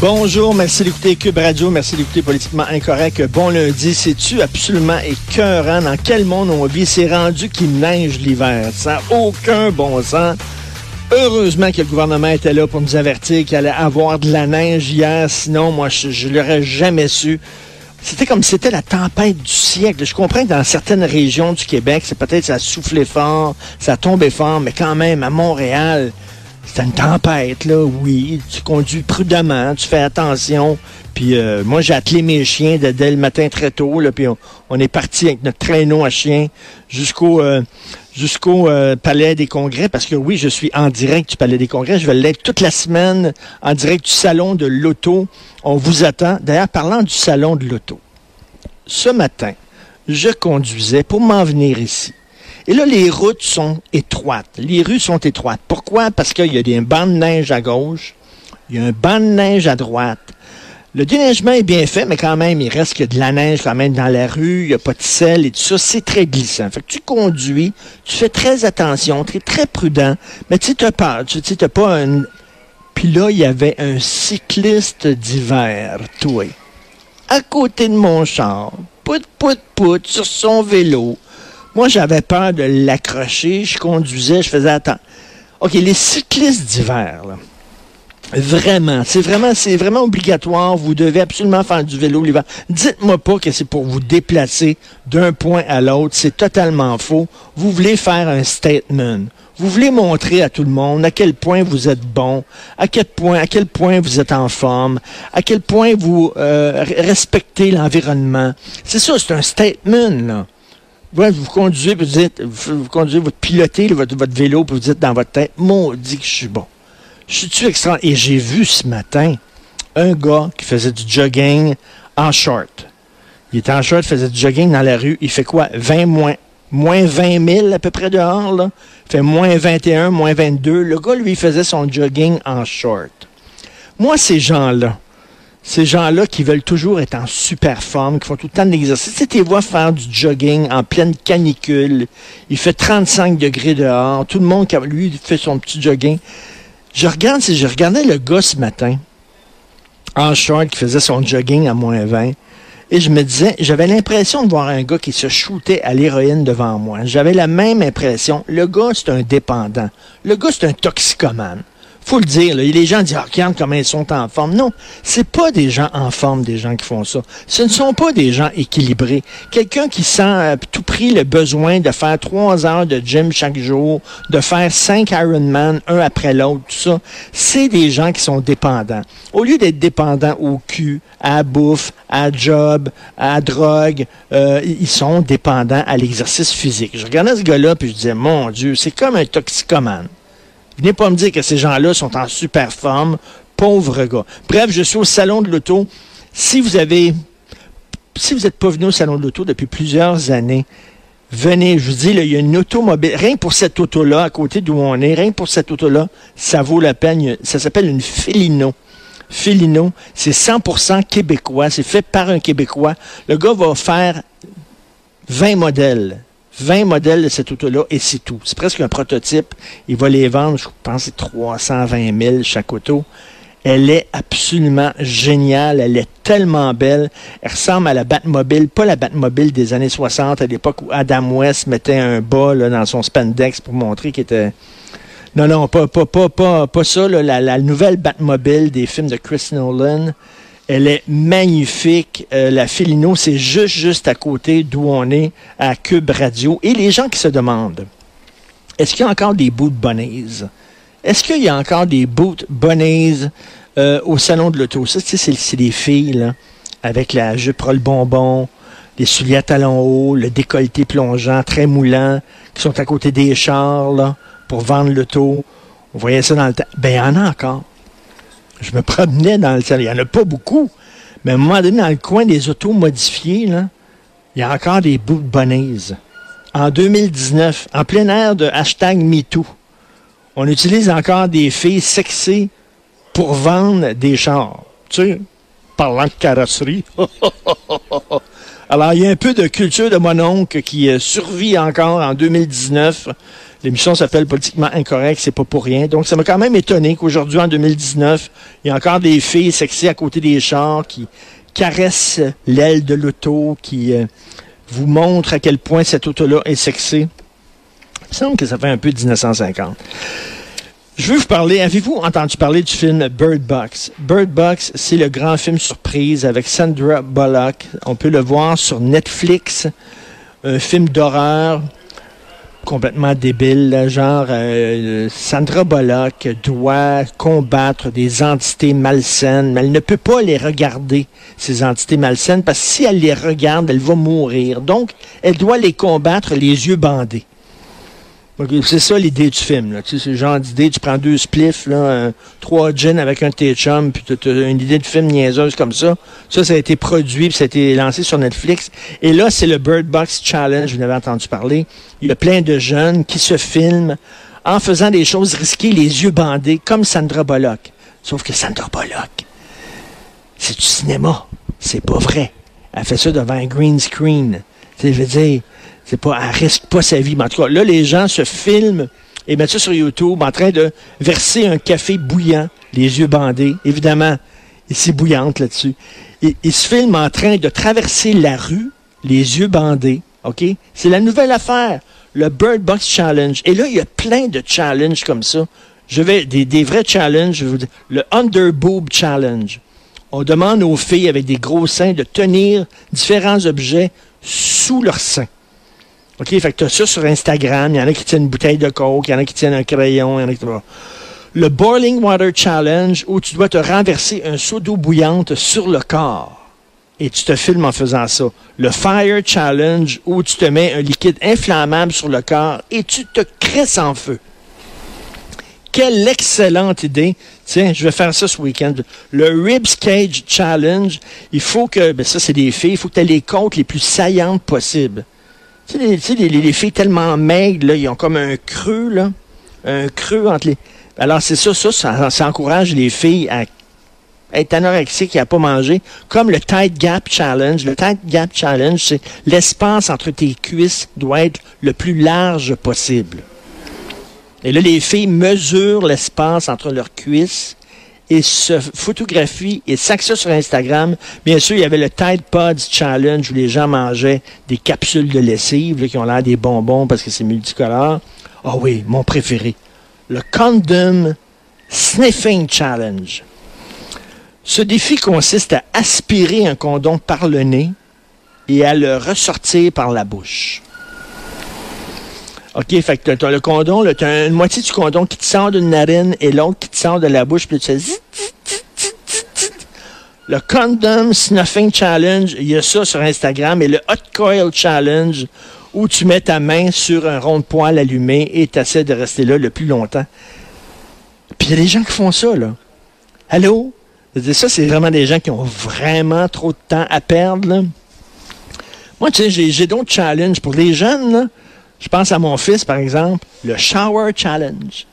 Bonjour, merci d'écouter Cube Radio, merci d'écouter Politiquement Incorrect. Bon lundi, c'est-tu absolument écœurant? Dans quel monde on vit? C'est rendu qu'il neige l'hiver. Ça n'a aucun bon sens. Heureusement que le gouvernement était là pour nous avertir qu'il allait avoir de la neige hier. Sinon, moi, je, ne l'aurais jamais su. C'était comme si c'était la tempête du siècle. Je comprends que dans certaines régions du Québec, c'est peut-être ça a soufflé fort, ça tombé fort, mais quand même, à Montréal, c'est une tempête, là, oui. Tu conduis prudemment, tu fais attention. Puis euh, moi, j'ai attelé mes chiens dès, le matin très tôt, là, puis on, est parti avec notre traîneau à chiens jusqu'au euh, jusqu'au euh, Palais des Congrès, parce que oui, je suis en direct du Palais des Congrès. Je vais l'être toute la semaine en direct du Salon de l'Auto. On vous attend. D'ailleurs, parlant du Salon de l'Auto, ce matin, je conduisais pour m'en venir ici. Et là, les routes sont étroites. Les rues sont étroites. Pourquoi? Parce qu'il y a des bancs de neige à gauche, il y a un banc de neige à droite. Le déneigement est bien fait, mais quand même, il reste de la neige quand même dans la rue, il n'y a pas de sel et tout ça, c'est très glissant. Tu conduis, tu fais très attention, tu es très prudent, mais tu sais, pas, tu sais, pas un... Puis là, il y avait un cycliste d'hiver, toi, à côté de mon char, pout, pout, pout, sur son vélo, moi, j'avais peur de l'accrocher. Je conduisais, je faisais attendre. OK, les cyclistes d'hiver, là. Vraiment, c'est vraiment, c'est vraiment obligatoire. Vous devez absolument faire du vélo l'hiver. Dites-moi pas que c'est pour vous déplacer d'un point à l'autre. C'est totalement faux. Vous voulez faire un statement. Vous voulez montrer à tout le monde à quel point vous êtes bon, à quel point, à quel point vous êtes en forme, à quel point vous euh, respectez l'environnement. C'est ça, c'est un statement, là vous conduisez, vous dites, vous, conduisez, vous pilotez votre, vélo, puis vous dites dans votre tête, maudit que je suis bon. Je suis-tu extra? Et j'ai vu ce matin un gars qui faisait du jogging en short. Il était en short, faisait du jogging dans la rue. Il fait quoi? 20 moins, moins 20 000 à peu près dehors, là? Il fait moins 21, moins 22. Le gars, lui, faisait son jogging en short. Moi, ces gens-là, ces gens-là qui veulent toujours être en super forme, qui font tout le temps de l'exercice. Tu sais, vois faire du jogging en pleine canicule. Il fait 35 degrés dehors. Tout le monde, lui, fait son petit jogging. Je regarde, si regardais le gars ce matin, en short, qui faisait son jogging à moins 20. Et je me disais, j'avais l'impression de voir un gars qui se shootait à l'héroïne devant moi. J'avais la même impression. Le gars, c'est un dépendant. Le gars, c'est un toxicomane faut le dire, là, les gens disent, ah, regarde comment ils sont en forme. Non, c'est pas des gens en forme, des gens qui font ça. Ce ne sont pas des gens équilibrés. Quelqu'un qui sent à tout prix le besoin de faire trois heures de gym chaque jour, de faire cinq Ironman, un après l'autre, tout ça, c'est des gens qui sont dépendants. Au lieu d'être dépendants au cul, à bouffe, à job, à drogue, euh, ils sont dépendants à l'exercice physique. Je regardais ce gars-là, puis je disais, mon Dieu, c'est comme un toxicomane. Venez pas me dire que ces gens-là sont en super forme. Pauvre gars. Bref, je suis au salon de l'auto. Si vous avez, si vous n'êtes pas venu au salon de l'auto depuis plusieurs années, venez. Je vous dis, il y a une automobile. Rien pour cette auto-là, à côté d'où on est, rien pour cette auto-là, ça vaut la peine. Ça s'appelle une Felino. Felino, c'est 100% québécois. C'est fait par un Québécois. Le gars va faire 20 modèles 20 modèles de cette auto-là et c'est tout. C'est presque un prototype. Il va les vendre, je pense, c'est 320 000 chaque auto. Elle est absolument géniale. Elle est tellement belle. Elle ressemble à la Batmobile, pas la Batmobile des années 60, à l'époque où Adam West mettait un bas dans son spandex pour montrer qu'il était... Non, non, pas, pas, pas, pas, ça. la, la, nouvelle Batmobile des films de Chris Nolan. Elle est magnifique. Euh, la Filino, c'est juste, juste à côté d'où on est, à Cube Radio. Et les gens qui se demandent, est-ce qu'il y a encore des boots bunnies? Est-ce qu'il y a encore des boots bunnies euh, au salon de l'auto? Ça, c'est des filles, là, avec la jupe le bonbon, les souliers à talons hauts, le décolleté plongeant, très moulant, qui sont à côté des chars, là, pour vendre l'auto. On voyait ça dans le temps. Ben, il y en a encore. Je me promenais dans le Il n'y en a pas beaucoup. Mais à un moment donné, dans le coin des autos modifiées, là, il y a encore des bouts de En 2019, en plein air de hashtag MeToo, on utilise encore des filles sexées pour vendre des chars. Tu sais, parlant de carrosserie. Alors, il y a un peu de culture de mon oncle qui euh, survit encore en 2019. L'émission s'appelle Politiquement Incorrect, c'est pas pour rien. Donc, ça m'a quand même étonné qu'aujourd'hui, en 2019, il y a encore des filles sexées à côté des chars qui caressent l'aile de l'auto, qui euh, vous montrent à quel point cette auto-là est sexée. Il me semble que ça fait un peu 1950. Je veux vous parler, avez-vous entendu parler du film Bird Box? Bird Box, c'est le grand film surprise avec Sandra Bullock. On peut le voir sur Netflix. Un film d'horreur complètement débile, genre euh, Sandra Bullock doit combattre des entités malsaines, mais elle ne peut pas les regarder, ces entités malsaines, parce que si elle les regarde, elle va mourir. Donc, elle doit les combattre les yeux bandés. C'est ça l'idée du film. Là. Tu sais, c'est le genre d'idée, tu prends deux spliffs, trois gins avec un thé chum, puis tu as une idée de film niaiseuse comme ça. Ça, ça a été produit, puis ça a été lancé sur Netflix. Et là, c'est le Bird Box Challenge, vous avez entendu parler. Il y a plein de jeunes qui se filment en faisant des choses risquées, les yeux bandés, comme Sandra Bullock. Sauf que Sandra Bullock, c'est du cinéma. C'est pas vrai. Elle fait ça devant un green screen. Tu sais, je veux dire, c'est pas, elle risque pas sa vie. Mais en tout cas, là, les gens se filment et mettent ça sur YouTube en train de verser un café bouillant, les yeux bandés. Évidemment, c'est bouillante là-dessus. Ils, se filment en train de traverser la rue, les yeux bandés. OK? C'est la nouvelle affaire. Le Bird Box Challenge. Et là, il y a plein de challenges comme ça. Je vais, des, des vrais challenges. Je vous dire, le Under Boob Challenge. On demande aux filles avec des gros seins de tenir différents objets sous leurs seins. OK, fait que tu as ça sur Instagram. Il y en a qui tiennent une bouteille de coke, il y en a qui tiennent un crayon, il y en a qui... Le Boiling Water Challenge, où tu dois te renverser un seau d'eau bouillante sur le corps. Et tu te filmes en faisant ça. Le Fire Challenge, où tu te mets un liquide inflammable sur le corps et tu te cresses en feu. Quelle excellente idée. Tiens, je vais faire ça ce week-end. Le Ribs Cage Challenge, il faut que, ben ça c'est des filles, il faut que tu aies les côtes les plus saillantes possibles. Tu sais, les, filles tellement maigres, là, ils ont comme un creux, là. Un creux entre les. Alors, c'est ça, ça, ça, encourage les filles à être anorexiques et à pas manger. Comme le Tight Gap Challenge. Le Tight Gap Challenge, c'est l'espace entre tes cuisses doit être le plus large possible. Et là, les filles mesurent l'espace entre leurs cuisses et se photographie et sac ça sur Instagram. Bien sûr, il y avait le Tide Pods Challenge où les gens mangeaient des capsules de lessive qui ont l'air des bonbons parce que c'est multicolore. Ah oui, mon préféré. Le Condom Sniffing Challenge. Ce défi consiste à aspirer un condom par le nez et à le ressortir par la bouche. OK, fait que t'as le condom, tu as une moitié du condom qui te sort d'une narine et l'autre qui te sort de la bouche, puis tu fais le Condom Snuffing Challenge, il y a ça sur Instagram, et le Hot Coil Challenge, où tu mets ta main sur un rond de poêle allumé et tu essaies de rester là le plus longtemps. Puis il y a des gens qui font ça, là. Allô? Ça, c'est vraiment des gens qui ont vraiment trop de temps à perdre, là. Moi, tu sais, j'ai d'autres challenges pour les jeunes, là. Je pense à mon fils, par exemple, le Shower Challenge.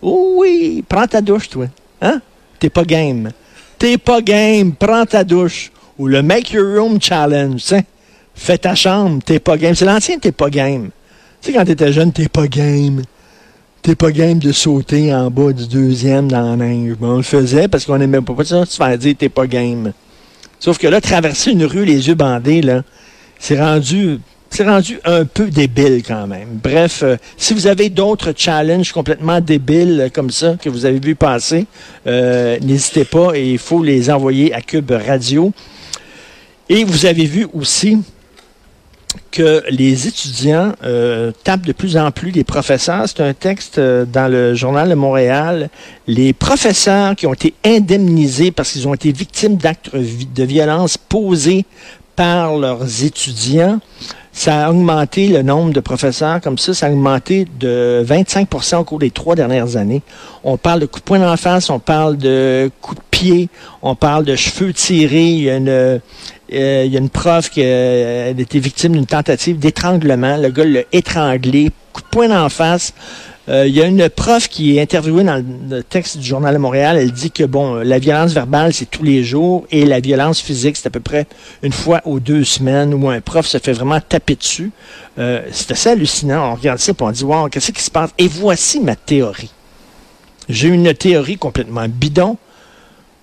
oui, prends ta douche, toi. Hein? T'es pas game. T'es pas game, prends ta douche. Ou le Make Your Room Challenge, sais. Fais ta chambre, t'es pas game. C'est l'ancien, t'es pas game. Tu sais, quand t'étais jeune, t'es pas game. T'es pas game de sauter en bas du deuxième dans la neige. on le faisait parce qu'on aimait pas ça, se faire dire t'es pas game. Sauf que là, traverser une rue les yeux bandés, là, c'est rendu c'est rendu un peu débile quand même. Bref, euh, si vous avez d'autres challenges complètement débiles euh, comme ça que vous avez vu passer, euh, n'hésitez pas et il faut les envoyer à Cube Radio. Et vous avez vu aussi que les étudiants tapent de plus en plus les professeurs. C'est un texte dans le journal de Montréal. Les professeurs qui ont été indemnisés parce qu'ils ont été victimes d'actes de violence posés par leurs étudiants ça a augmenté le nombre de professeurs comme ça, ça a augmenté de 25% au cours des trois dernières années. On parle de coups de poing d'en face, on parle de coups de pied, on parle de cheveux tirés. Il y a une, euh, il y a une prof qui a, été victime d'une tentative d'étranglement. Le gars l'a étranglé, coup de poing d'en face. Euh, il y a une prof qui est interviewée dans le texte du Journal de Montréal. Elle dit que, bon, la violence verbale, c'est tous les jours et la violence physique, c'est à peu près une fois ou deux semaines où un prof se fait vraiment taper dessus. Euh, c'est assez hallucinant. On regarde ça et on dit, wow, qu'est-ce qui se passe? Et voici ma théorie. J'ai une théorie complètement bidon,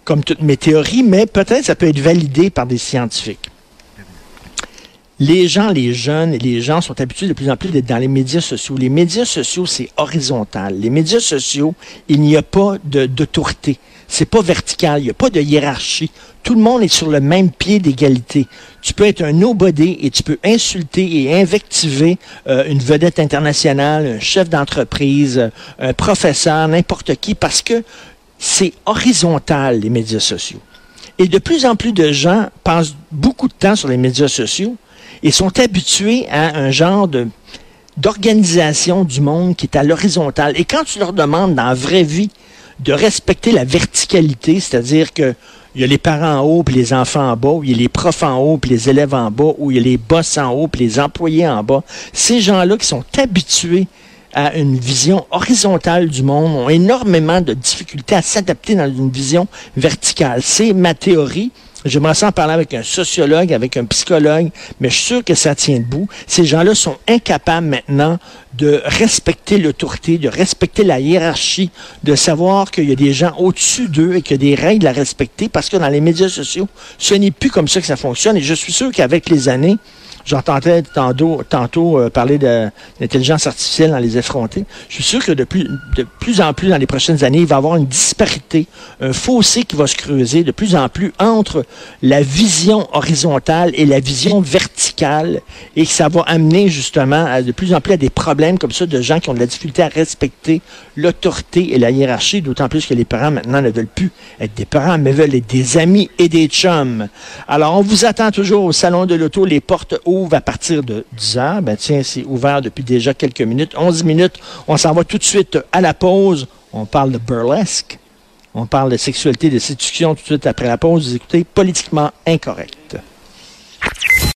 comme toutes mes théories, mais peut-être ça peut être validé par des scientifiques les gens, les jeunes les gens sont habitués de plus en plus d'être dans les médias sociaux. Les médias sociaux, c'est horizontal. Les médias sociaux, il n'y a pas d'autorité. C'est pas vertical. Il n'y a pas de hiérarchie. Tout le monde est sur le même pied d'égalité. Tu peux être un nobody et tu peux insulter et invectiver euh, une vedette internationale, un chef d'entreprise, euh, un professeur, n'importe qui, parce que c'est horizontal, les médias sociaux. Et de plus en plus de gens passent beaucoup de temps sur les médias sociaux et sont habitués à un genre de d'organisation du monde qui est à l'horizontale. Et quand tu leur demandes dans la vraie vie de respecter la verticalité, c'est-à-dire que il y a les parents en haut puis les enfants en bas, ou il y a les profs en haut puis les élèves en bas, ou il y a les boss en haut puis les employés en bas. Ces gens-là qui sont habitués à une vision horizontale du monde ont énormément de difficultés à s'adapter dans une vision verticale. C'est ma théorie. J'aimerais ça en parler avec un sociologue, avec un psychologue, mais je suis sûr que ça tient debout. Ces gens-là sont incapables maintenant de respecter l'autorité, de respecter la hiérarchie, de savoir qu'il y a des gens au-dessus d'eux et qu'il y a des règles à respecter parce que dans les médias sociaux, ce n'est plus comme ça que ça fonctionne. Et je suis sûr qu'avec les années, J'entendais tantôt, euh, parler de l'intelligence artificielle dans les effrontés. Je suis sûr que de plus, de plus en plus dans les prochaines années, il va y avoir une disparité, un fossé qui va se creuser de plus en plus entre la vision horizontale et la vision verticale et que ça va amener justement à, de plus en plus à des problèmes comme ça de gens qui ont de la difficulté à respecter l'autorité et la hiérarchie, d'autant plus que les parents maintenant ne veulent plus être des parents, mais veulent être des amis et des chums. Alors, on vous attend toujours au Salon de l'Auto, les portes ouvertes à partir de 10 heures. Ben tiens, c'est ouvert depuis déjà quelques minutes. 11 minutes. On s'en va tout de suite à la pause. On parle de burlesque. On parle de sexualité, de séduction tout de suite après la pause. Vous écoutez Politiquement Incorrect.